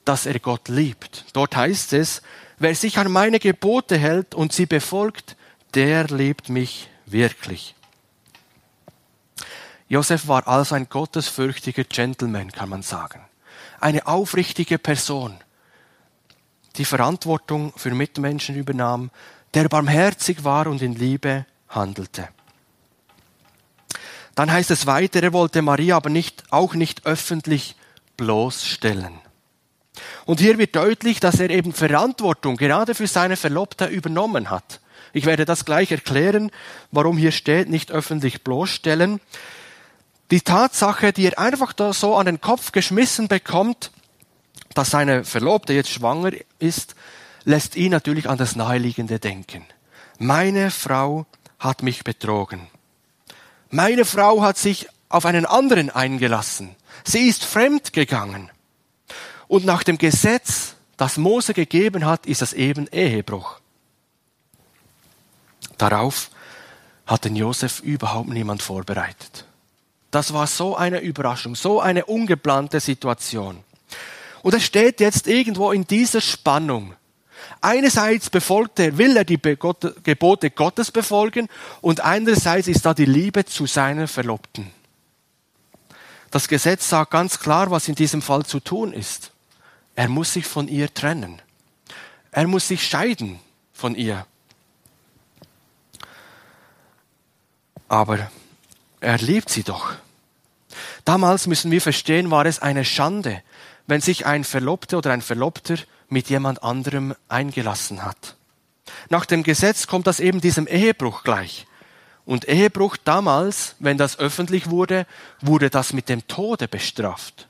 dass er Gott liebt. Dort heißt es, wer sich an meine Gebote hält und sie befolgt, der liebt mich wirklich. Josef war also ein gottesfürchtiger Gentleman, kann man sagen. Eine aufrichtige Person. die Verantwortung für Mitmenschen übernahm, der barmherzig war und in Liebe handelte. Dann heißt es weiter, er wollte Maria aber nicht, auch nicht öffentlich bloßstellen. Und hier wird deutlich, dass er eben Verantwortung gerade für seine Verlobte übernommen hat. Ich werde das gleich erklären, warum hier steht, nicht öffentlich bloßstellen. Die Tatsache, die er einfach da so an den Kopf geschmissen bekommt, dass seine Verlobte jetzt schwanger ist, lässt ihn natürlich an das Naheliegende denken. Meine Frau hat mich betrogen. Meine Frau hat sich auf einen anderen eingelassen. Sie ist fremd gegangen. Und nach dem Gesetz, das Mose gegeben hat, ist das eben Ehebruch. Darauf hat den Josef überhaupt niemand vorbereitet. Das war so eine Überraschung, so eine ungeplante Situation. Und er steht jetzt irgendwo in dieser Spannung. Einerseits befolgt er, will er die Gebote Gottes befolgen und andererseits ist da die Liebe zu seiner Verlobten. Das Gesetz sagt ganz klar, was in diesem Fall zu tun ist. Er muss sich von ihr trennen. Er muss sich scheiden von ihr. Aber er liebt sie doch. Damals müssen wir verstehen, war es eine Schande, wenn sich ein Verlobter oder ein Verlobter mit jemand anderem eingelassen hat. Nach dem Gesetz kommt das eben diesem Ehebruch gleich. Und Ehebruch damals, wenn das öffentlich wurde, wurde das mit dem Tode bestraft.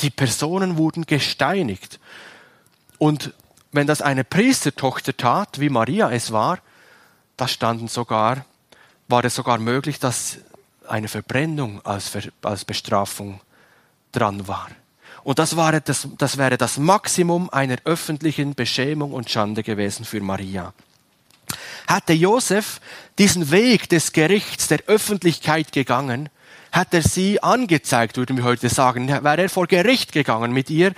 Die Personen wurden gesteinigt. Und wenn das eine Priestertochter tat, wie Maria es war, da standen sogar, war es sogar möglich, dass eine Verbrennung als, als Bestrafung dran war. Und das, war das, das wäre das Maximum einer öffentlichen Beschämung und Schande gewesen für Maria. Hatte Josef diesen Weg des Gerichts, der Öffentlichkeit gegangen, hat er sie angezeigt, würden wir heute sagen, wäre er vor Gericht gegangen mit ihr,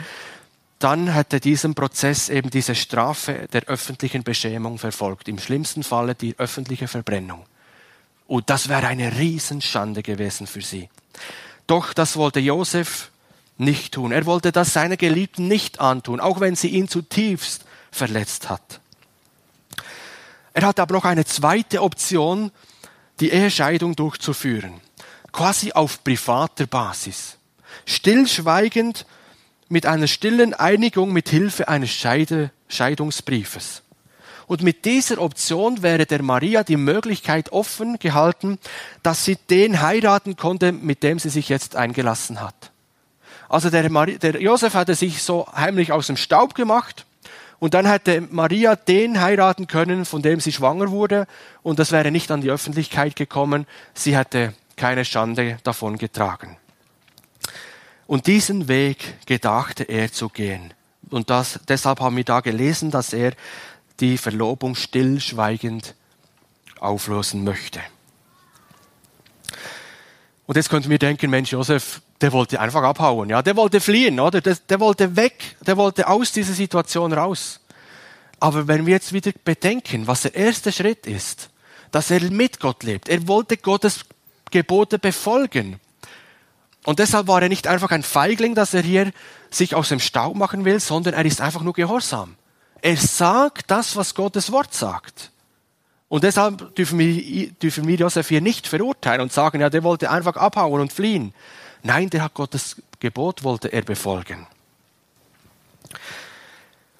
dann hätte diesen Prozess eben diese Strafe der öffentlichen Beschämung verfolgt. Im schlimmsten Falle die öffentliche Verbrennung. Und das wäre eine Riesenschande gewesen für sie. Doch das wollte Josef nicht tun. Er wollte das seiner Geliebten nicht antun, auch wenn sie ihn zutiefst verletzt hat. Er hatte aber noch eine zweite Option, die Ehescheidung durchzuführen quasi auf privater Basis. Stillschweigend mit einer stillen Einigung mit Hilfe eines Scheide Scheidungsbriefes. Und mit dieser Option wäre der Maria die Möglichkeit offen gehalten, dass sie den heiraten konnte, mit dem sie sich jetzt eingelassen hat. Also der, Maria, der Josef hatte sich so heimlich aus dem Staub gemacht und dann hätte Maria den heiraten können, von dem sie schwanger wurde und das wäre nicht an die Öffentlichkeit gekommen. Sie hätte keine Schande davon getragen. Und diesen Weg gedachte er zu gehen. Und das, deshalb haben wir da gelesen, dass er die Verlobung stillschweigend auflösen möchte. Und jetzt könnten wir denken, Mensch, Josef, der wollte einfach abhauen, ja, der wollte fliehen, oder? Der, der wollte weg, der wollte aus dieser Situation raus. Aber wenn wir jetzt wieder bedenken, was der erste Schritt ist, dass er mit Gott lebt, er wollte Gottes Gebote befolgen. Und deshalb war er nicht einfach ein Feigling, dass er hier sich aus dem Staub machen will, sondern er ist einfach nur gehorsam. Er sagt das, was Gottes Wort sagt. Und deshalb dürfen wir, dürfen wir Josef hier nicht verurteilen und sagen, ja, der wollte einfach abhauen und fliehen. Nein, der hat Gottes Gebot, wollte er befolgen.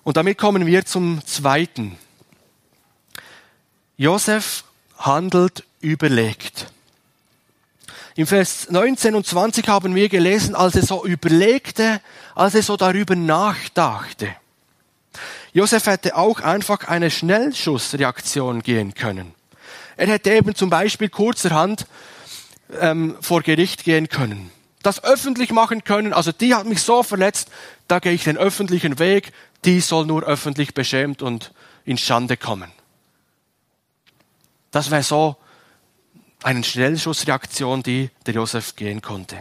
Und damit kommen wir zum zweiten. Josef handelt überlegt. Im Vers 19 und 20 haben wir gelesen, als er so überlegte, als er so darüber nachdachte. Josef hätte auch einfach eine Schnellschussreaktion gehen können. Er hätte eben zum Beispiel kurzerhand ähm, vor Gericht gehen können. Das öffentlich machen können, also die hat mich so verletzt, da gehe ich den öffentlichen Weg, die soll nur öffentlich beschämt und in Schande kommen. Das wäre so eine Schnellschussreaktion, die der Josef gehen konnte.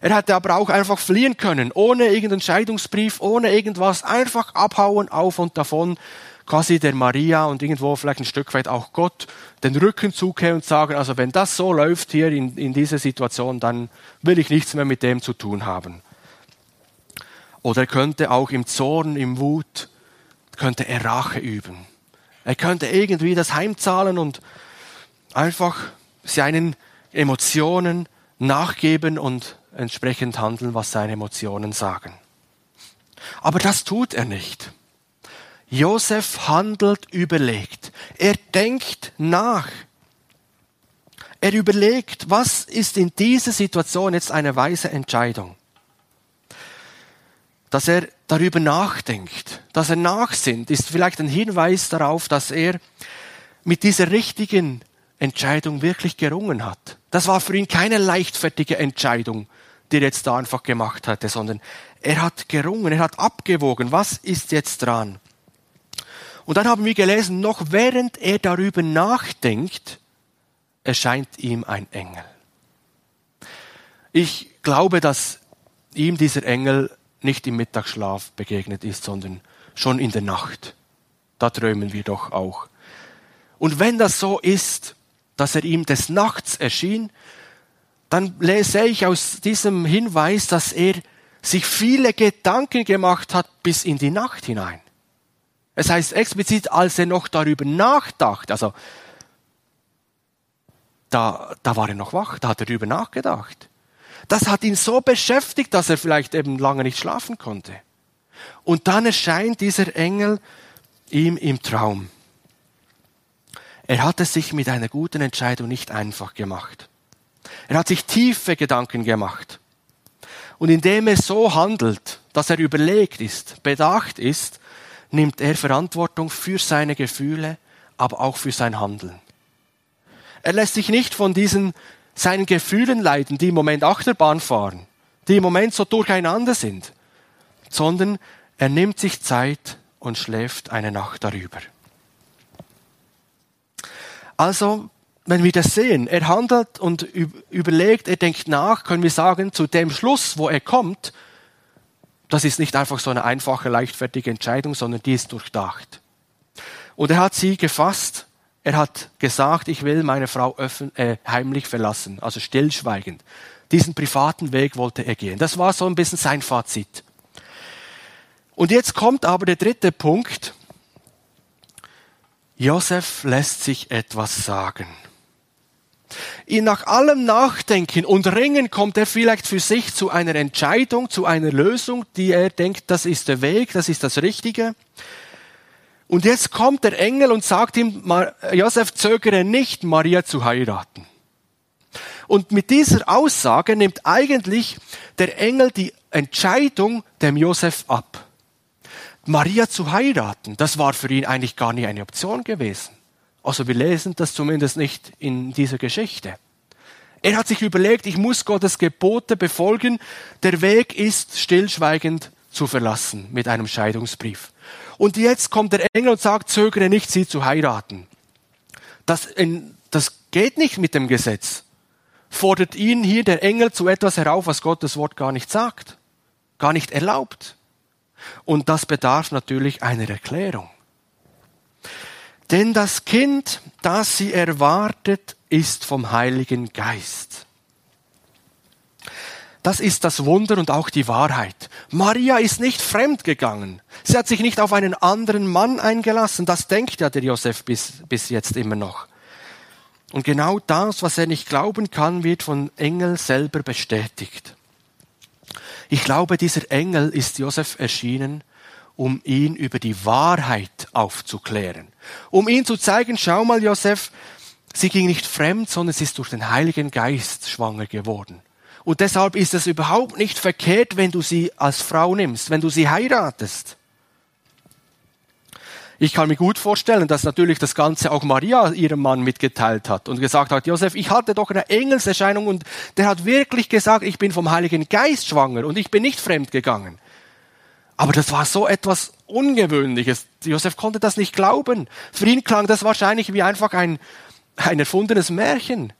Er hätte aber auch einfach fliehen können, ohne irgendeinen Scheidungsbrief, ohne irgendwas, einfach abhauen, auf und davon, quasi der Maria und irgendwo vielleicht ein Stück weit auch Gott den Rücken zukehren und sagen, also wenn das so läuft hier in, in dieser Situation, dann will ich nichts mehr mit dem zu tun haben. Oder er könnte auch im Zorn, im Wut könnte er Rache üben. Er könnte irgendwie das heimzahlen und einfach seinen Emotionen nachgeben und entsprechend handeln, was seine Emotionen sagen. Aber das tut er nicht. Josef handelt überlegt. Er denkt nach. Er überlegt, was ist in dieser Situation jetzt eine weise Entscheidung. Dass er darüber nachdenkt, dass er nachsinnt, ist vielleicht ein Hinweis darauf, dass er mit dieser richtigen Entscheidung wirklich gerungen hat. Das war für ihn keine leichtfertige Entscheidung, die er jetzt da einfach gemacht hatte, sondern er hat gerungen, er hat abgewogen, was ist jetzt dran? Und dann haben wir gelesen, noch während er darüber nachdenkt, erscheint ihm ein Engel. Ich glaube, dass ihm dieser Engel nicht im Mittagsschlaf begegnet ist, sondern schon in der Nacht. Da träumen wir doch auch. Und wenn das so ist, dass er ihm des Nachts erschien, dann lese ich aus diesem Hinweis, dass er sich viele Gedanken gemacht hat bis in die Nacht hinein. Es heißt explizit, als er noch darüber nachdachte, also da, da war er noch wach, da hat er darüber nachgedacht. Das hat ihn so beschäftigt, dass er vielleicht eben lange nicht schlafen konnte. Und dann erscheint dieser Engel ihm im Traum. Er hat es sich mit einer guten Entscheidung nicht einfach gemacht. Er hat sich tiefe Gedanken gemacht. Und indem er so handelt, dass er überlegt ist, bedacht ist, nimmt er Verantwortung für seine Gefühle, aber auch für sein Handeln. Er lässt sich nicht von diesen seinen Gefühlen leiden, die im Moment Achterbahn fahren, die im Moment so durcheinander sind, sondern er nimmt sich Zeit und schläft eine Nacht darüber. Also, wenn wir das sehen, er handelt und überlegt, er denkt nach, können wir sagen, zu dem Schluss, wo er kommt, das ist nicht einfach so eine einfache, leichtfertige Entscheidung, sondern die ist durchdacht. Und er hat sie gefasst. Er hat gesagt, ich will meine Frau öffn äh, heimlich verlassen, also stillschweigend. Diesen privaten Weg wollte er gehen. Das war so ein bisschen sein Fazit. Und jetzt kommt aber der dritte Punkt. Josef lässt sich etwas sagen. Ihn nach allem Nachdenken und Ringen kommt er vielleicht für sich zu einer Entscheidung, zu einer Lösung, die er denkt, das ist der Weg, das ist das Richtige. Und jetzt kommt der Engel und sagt ihm, Josef zögere nicht, Maria zu heiraten. Und mit dieser Aussage nimmt eigentlich der Engel die Entscheidung dem Josef ab. Maria zu heiraten, das war für ihn eigentlich gar nicht eine Option gewesen. Also wir lesen das zumindest nicht in dieser Geschichte. Er hat sich überlegt, ich muss Gottes Gebote befolgen. Der Weg ist stillschweigend zu verlassen mit einem Scheidungsbrief. Und jetzt kommt der Engel und sagt, zögere nicht, sie zu heiraten. Das, das geht nicht mit dem Gesetz. Fordert ihn hier der Engel zu etwas herauf, was Gottes Wort gar nicht sagt, gar nicht erlaubt. Und das bedarf natürlich einer Erklärung. Denn das Kind, das sie erwartet, ist vom Heiligen Geist. Das ist das Wunder und auch die Wahrheit. Maria ist nicht fremd gegangen. Sie hat sich nicht auf einen anderen Mann eingelassen. Das denkt ja der Josef bis, bis jetzt immer noch. Und genau das, was er nicht glauben kann, wird von Engel selber bestätigt. Ich glaube, dieser Engel ist Josef erschienen, um ihn über die Wahrheit aufzuklären. Um ihn zu zeigen, schau mal, Josef, sie ging nicht fremd, sondern sie ist durch den Heiligen Geist schwanger geworden. Und deshalb ist es überhaupt nicht verkehrt, wenn du sie als Frau nimmst, wenn du sie heiratest. Ich kann mir gut vorstellen, dass natürlich das Ganze auch Maria ihrem Mann mitgeteilt hat und gesagt hat, Josef, ich hatte doch eine Engelserscheinung und der hat wirklich gesagt, ich bin vom Heiligen Geist schwanger und ich bin nicht fremd gegangen. Aber das war so etwas Ungewöhnliches. Josef konnte das nicht glauben. Für ihn klang das wahrscheinlich wie einfach ein, ein erfundenes Märchen.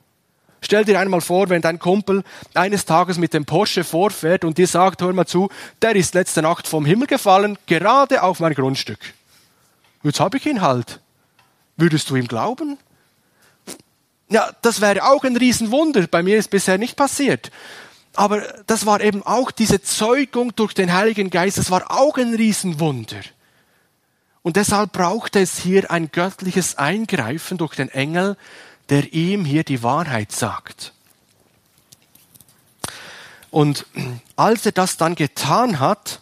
Stell dir einmal vor, wenn dein Kumpel eines Tages mit dem Porsche vorfährt und dir sagt, hör mal zu, der ist letzte Nacht vom Himmel gefallen, gerade auf mein Grundstück. Jetzt habe ich ihn halt. Würdest du ihm glauben? Ja, das wäre auch ein Riesenwunder. Bei mir ist bisher nicht passiert. Aber das war eben auch diese Zeugung durch den Heiligen Geist. Das war auch ein Riesenwunder. Und deshalb braucht es hier ein göttliches Eingreifen durch den Engel, der ihm hier die Wahrheit sagt. Und als er das dann getan hat,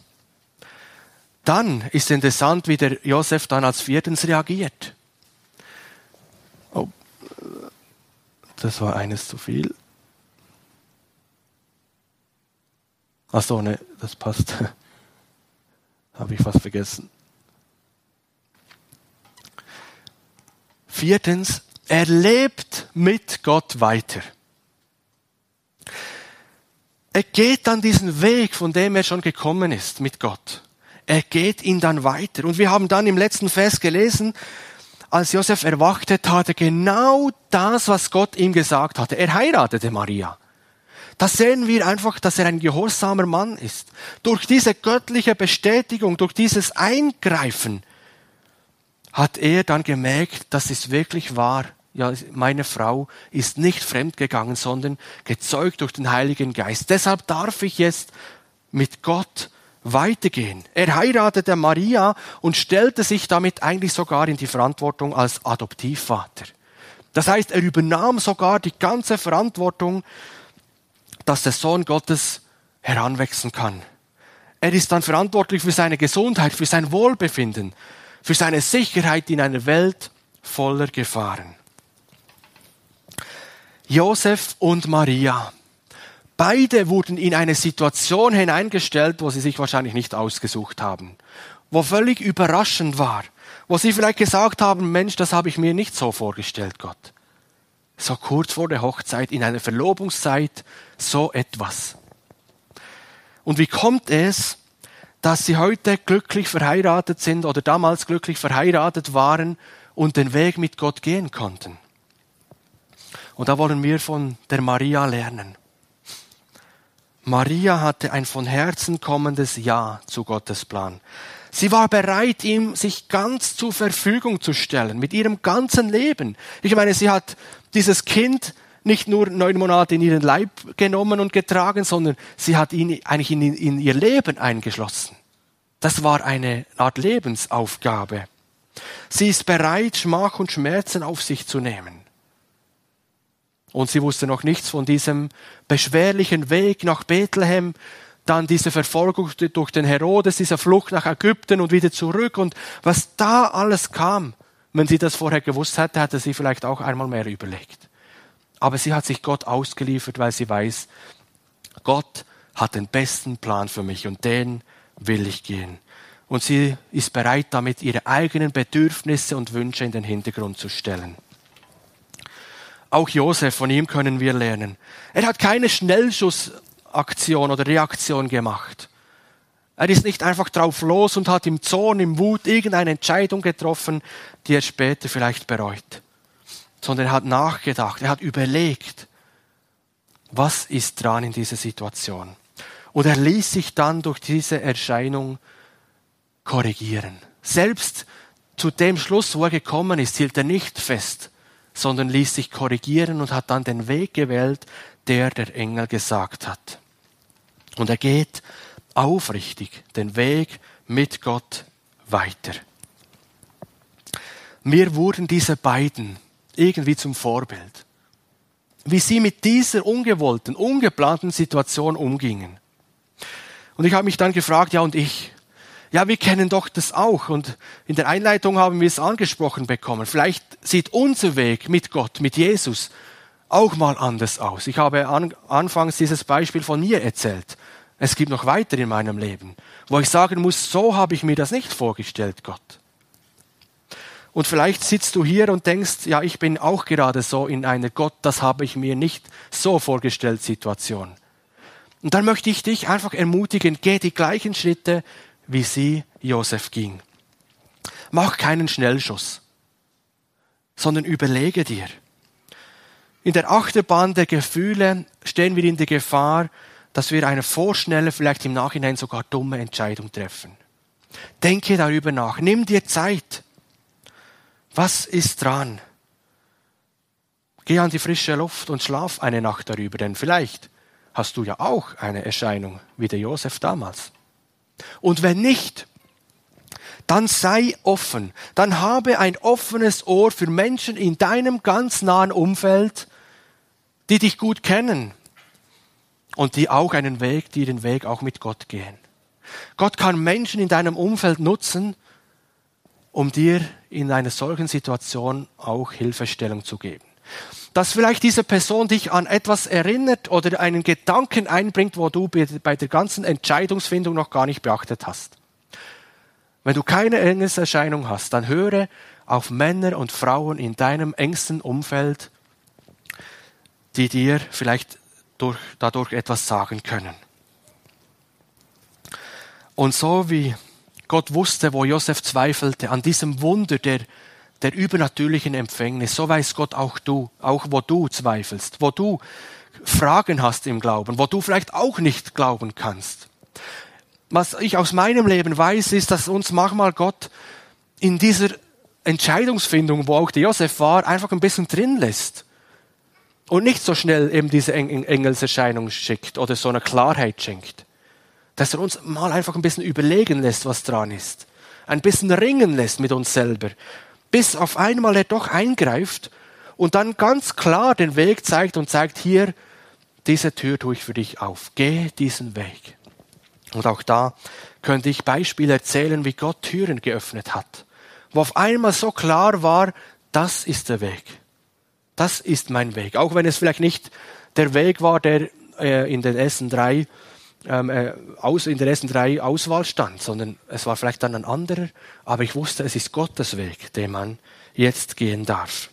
dann ist interessant, wie der Josef dann als viertens reagiert. Oh, das war eines zu viel. Ach so, ne, das passt. Habe ich was vergessen. Viertens, er lebt mit Gott weiter. Er geht dann diesen Weg, von dem er schon gekommen ist mit Gott. Er geht ihn dann weiter. Und wir haben dann im letzten Vers gelesen, als Josef erwachte, tat er genau das, was Gott ihm gesagt hatte. Er heiratete Maria. Da sehen wir einfach, dass er ein gehorsamer Mann ist. Durch diese göttliche Bestätigung, durch dieses Eingreifen hat er dann gemerkt, dass es wirklich wahr. Ja, meine Frau ist nicht fremdgegangen, sondern gezeugt durch den Heiligen Geist. Deshalb darf ich jetzt mit Gott weitergehen. Er heiratete Maria und stellte sich damit eigentlich sogar in die Verantwortung als Adoptivvater. Das heißt, er übernahm sogar die ganze Verantwortung, dass der Sohn Gottes heranwachsen kann. Er ist dann verantwortlich für seine Gesundheit, für sein Wohlbefinden, für seine Sicherheit in einer Welt voller Gefahren. Josef und Maria. Beide wurden in eine Situation hineingestellt, wo sie sich wahrscheinlich nicht ausgesucht haben, wo völlig überraschend war, wo sie vielleicht gesagt haben, Mensch, das habe ich mir nicht so vorgestellt, Gott. So kurz vor der Hochzeit, in einer Verlobungszeit, so etwas. Und wie kommt es, dass sie heute glücklich verheiratet sind oder damals glücklich verheiratet waren und den Weg mit Gott gehen konnten. Und da wollen wir von der Maria lernen. Maria hatte ein von Herzen kommendes Ja zu Gottes Plan. Sie war bereit, ihm sich ganz zur Verfügung zu stellen, mit ihrem ganzen Leben. Ich meine, sie hat dieses Kind nicht nur neun Monate in ihren Leib genommen und getragen, sondern sie hat ihn eigentlich in, in ihr Leben eingeschlossen. Das war eine Art Lebensaufgabe. Sie ist bereit, Schmach und Schmerzen auf sich zu nehmen. Und sie wusste noch nichts von diesem beschwerlichen Weg nach Bethlehem, dann diese Verfolgung durch den Herodes, dieser Flucht nach Ägypten und wieder zurück und was da alles kam. Wenn sie das vorher gewusst hätte, hätte sie vielleicht auch einmal mehr überlegt. Aber sie hat sich Gott ausgeliefert, weil sie weiß, Gott hat den besten Plan für mich und den will ich gehen. Und sie ist bereit, damit ihre eigenen Bedürfnisse und Wünsche in den Hintergrund zu stellen. Auch Josef, von ihm können wir lernen. Er hat keine Schnellschussaktion oder Reaktion gemacht. Er ist nicht einfach drauf los und hat im Zorn, im Wut irgendeine Entscheidung getroffen, die er später vielleicht bereut sondern er hat nachgedacht, er hat überlegt, was ist dran in dieser Situation. Und er ließ sich dann durch diese Erscheinung korrigieren. Selbst zu dem Schluss, wo er gekommen ist, hielt er nicht fest, sondern ließ sich korrigieren und hat dann den Weg gewählt, der der Engel gesagt hat. Und er geht aufrichtig den Weg mit Gott weiter. Mir wurden diese beiden irgendwie zum Vorbild. Wie sie mit dieser ungewollten, ungeplanten Situation umgingen. Und ich habe mich dann gefragt, ja und ich? Ja, wir kennen doch das auch. Und in der Einleitung haben wir es angesprochen bekommen. Vielleicht sieht unser Weg mit Gott, mit Jesus, auch mal anders aus. Ich habe an, anfangs dieses Beispiel von mir erzählt. Es gibt noch weiter in meinem Leben, wo ich sagen muss, so habe ich mir das nicht vorgestellt, Gott. Und vielleicht sitzt du hier und denkst, ja, ich bin auch gerade so in einer Gott, das habe ich mir nicht so vorgestellt Situation. Und dann möchte ich dich einfach ermutigen, geh die gleichen Schritte, wie sie Josef ging. Mach keinen Schnellschuss, sondern überlege dir. In der Achterbahn der Gefühle stehen wir in der Gefahr, dass wir eine vorschnelle, vielleicht im Nachhinein sogar dumme Entscheidung treffen. Denke darüber nach, nimm dir Zeit. Was ist dran? Geh an die frische Luft und schlaf eine Nacht darüber, denn vielleicht hast du ja auch eine Erscheinung wie der Josef damals. Und wenn nicht, dann sei offen, dann habe ein offenes Ohr für Menschen in deinem ganz nahen Umfeld, die dich gut kennen und die auch einen Weg, die den Weg auch mit Gott gehen. Gott kann Menschen in deinem Umfeld nutzen, um dir in einer solchen Situation auch Hilfestellung zu geben. Dass vielleicht diese Person dich an etwas erinnert oder einen Gedanken einbringt, wo du bei der ganzen Entscheidungsfindung noch gar nicht beachtet hast. Wenn du keine Engelserscheinung hast, dann höre auf Männer und Frauen in deinem engsten Umfeld, die dir vielleicht durch, dadurch etwas sagen können. Und so wie Gott wusste, wo Josef zweifelte, an diesem Wunder der, der übernatürlichen Empfängnis, so weiß Gott auch du, auch wo du zweifelst, wo du Fragen hast im Glauben, wo du vielleicht auch nicht glauben kannst. Was ich aus meinem Leben weiß, ist, dass uns manchmal Gott in dieser Entscheidungsfindung, wo auch der Josef war, einfach ein bisschen drin lässt. Und nicht so schnell eben diese Engelserscheinung schickt oder so eine Klarheit schenkt dass er uns mal einfach ein bisschen überlegen lässt, was dran ist. Ein bisschen ringen lässt mit uns selber. Bis auf einmal er doch eingreift und dann ganz klar den Weg zeigt und zeigt, hier, diese Tür tue ich für dich auf. Geh diesen Weg. Und auch da könnte ich Beispiele erzählen, wie Gott Türen geöffnet hat. Wo auf einmal so klar war, das ist der Weg. Das ist mein Weg. Auch wenn es vielleicht nicht der Weg war, der äh, in den ersten drei ähm, äh, aus, in der ersten drei Auswahl stand, sondern es war vielleicht dann ein anderer, aber ich wusste, es ist Gottes Weg, den man jetzt gehen darf.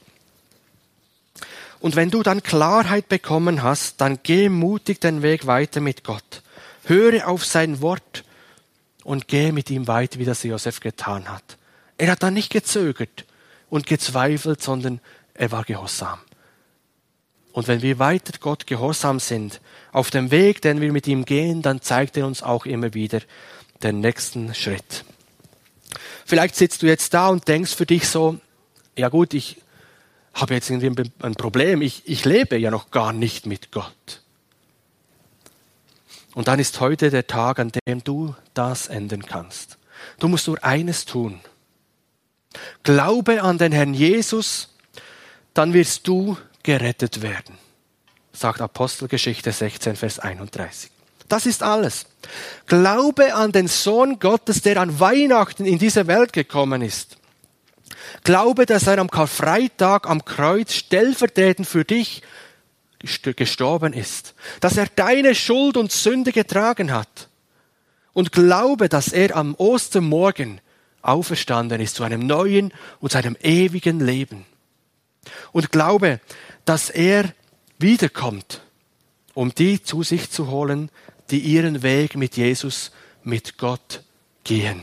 Und wenn du dann Klarheit bekommen hast, dann geh mutig den Weg weiter mit Gott. Höre auf sein Wort und geh mit ihm weiter, wie das Josef getan hat. Er hat dann nicht gezögert und gezweifelt, sondern er war gehorsam. Und wenn wir weiter Gott gehorsam sind, auf dem Weg, den wir mit ihm gehen, dann zeigt er uns auch immer wieder den nächsten Schritt. Vielleicht sitzt du jetzt da und denkst für dich so, ja gut, ich habe jetzt irgendwie ein Problem, ich, ich lebe ja noch gar nicht mit Gott. Und dann ist heute der Tag, an dem du das ändern kannst. Du musst nur eines tun. Glaube an den Herrn Jesus, dann wirst du gerettet werden, sagt Apostelgeschichte 16, Vers 31. Das ist alles. Glaube an den Sohn Gottes, der an Weihnachten in diese Welt gekommen ist. Glaube, dass er am Karfreitag am Kreuz stellvertretend für dich gestorben ist, dass er deine Schuld und Sünde getragen hat. Und glaube, dass er am Ostermorgen auferstanden ist zu einem neuen und zu einem ewigen Leben. Und glaube, dass er wiederkommt, um die zu sich zu holen, die ihren Weg mit Jesus, mit Gott gehen.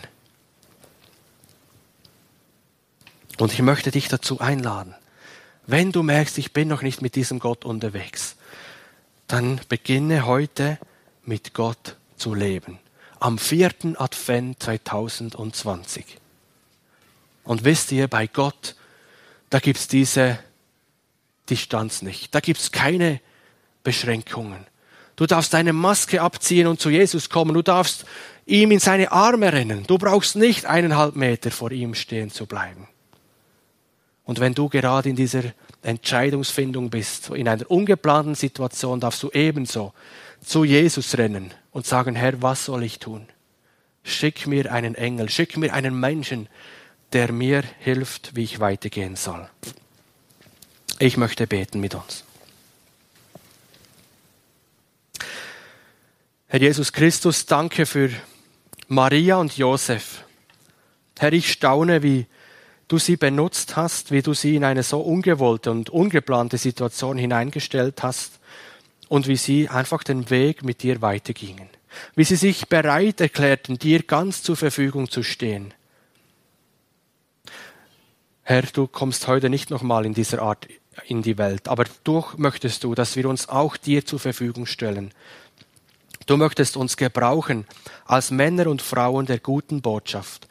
Und ich möchte dich dazu einladen, wenn du merkst, ich bin noch nicht mit diesem Gott unterwegs, dann beginne heute mit Gott zu leben. Am vierten Advent 2020. Und wisst ihr, bei Gott, da gibt's diese Distanz nicht. Da gibt's keine Beschränkungen. Du darfst deine Maske abziehen und zu Jesus kommen. Du darfst ihm in seine Arme rennen. Du brauchst nicht eineinhalb Meter vor ihm stehen zu bleiben. Und wenn du gerade in dieser Entscheidungsfindung bist, in einer ungeplanten Situation, darfst du ebenso zu Jesus rennen und sagen, Herr, was soll ich tun? Schick mir einen Engel, schick mir einen Menschen, der mir hilft, wie ich weitergehen soll. Ich möchte beten mit uns. Herr Jesus Christus, danke für Maria und Josef. Herr, ich staune, wie du sie benutzt hast, wie du sie in eine so ungewollte und ungeplante Situation hineingestellt hast und wie sie einfach den Weg mit dir weitergingen. Wie sie sich bereit erklärten, dir ganz zur Verfügung zu stehen. Herr, du kommst heute nicht nochmal in dieser Art in die Welt. Aber du möchtest du, dass wir uns auch dir zur Verfügung stellen. Du möchtest uns gebrauchen als Männer und Frauen der guten Botschaft.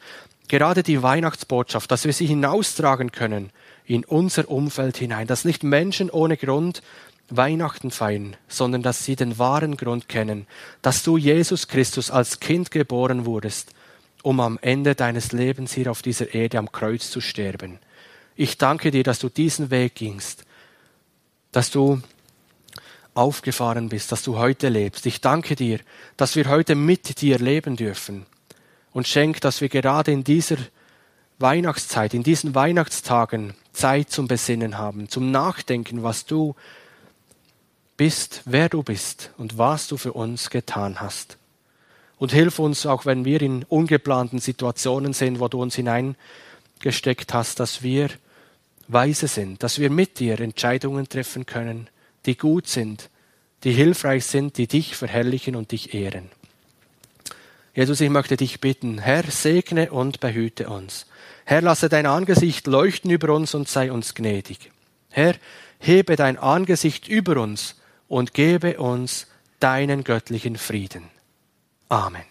Gerade die Weihnachtsbotschaft, dass wir sie hinaustragen können in unser Umfeld hinein, dass nicht Menschen ohne Grund Weihnachten feiern, sondern dass sie den wahren Grund kennen, dass du Jesus Christus als Kind geboren wurdest, um am Ende deines Lebens hier auf dieser Erde am Kreuz zu sterben. Ich danke dir, dass du diesen Weg gingst, dass du aufgefahren bist, dass du heute lebst. Ich danke dir, dass wir heute mit dir leben dürfen und schenk, dass wir gerade in dieser Weihnachtszeit, in diesen Weihnachtstagen Zeit zum Besinnen haben, zum Nachdenken, was du bist, wer du bist und was du für uns getan hast. Und hilf uns, auch wenn wir in ungeplanten Situationen sind, wo du uns hineingesteckt hast, dass wir weise sind, dass wir mit dir Entscheidungen treffen können, die gut sind, die hilfreich sind, die dich verherrlichen und dich ehren. Jesus, ich möchte dich bitten, Herr, segne und behüte uns. Herr, lasse dein Angesicht leuchten über uns und sei uns gnädig. Herr, hebe dein Angesicht über uns und gebe uns deinen göttlichen Frieden. Amen.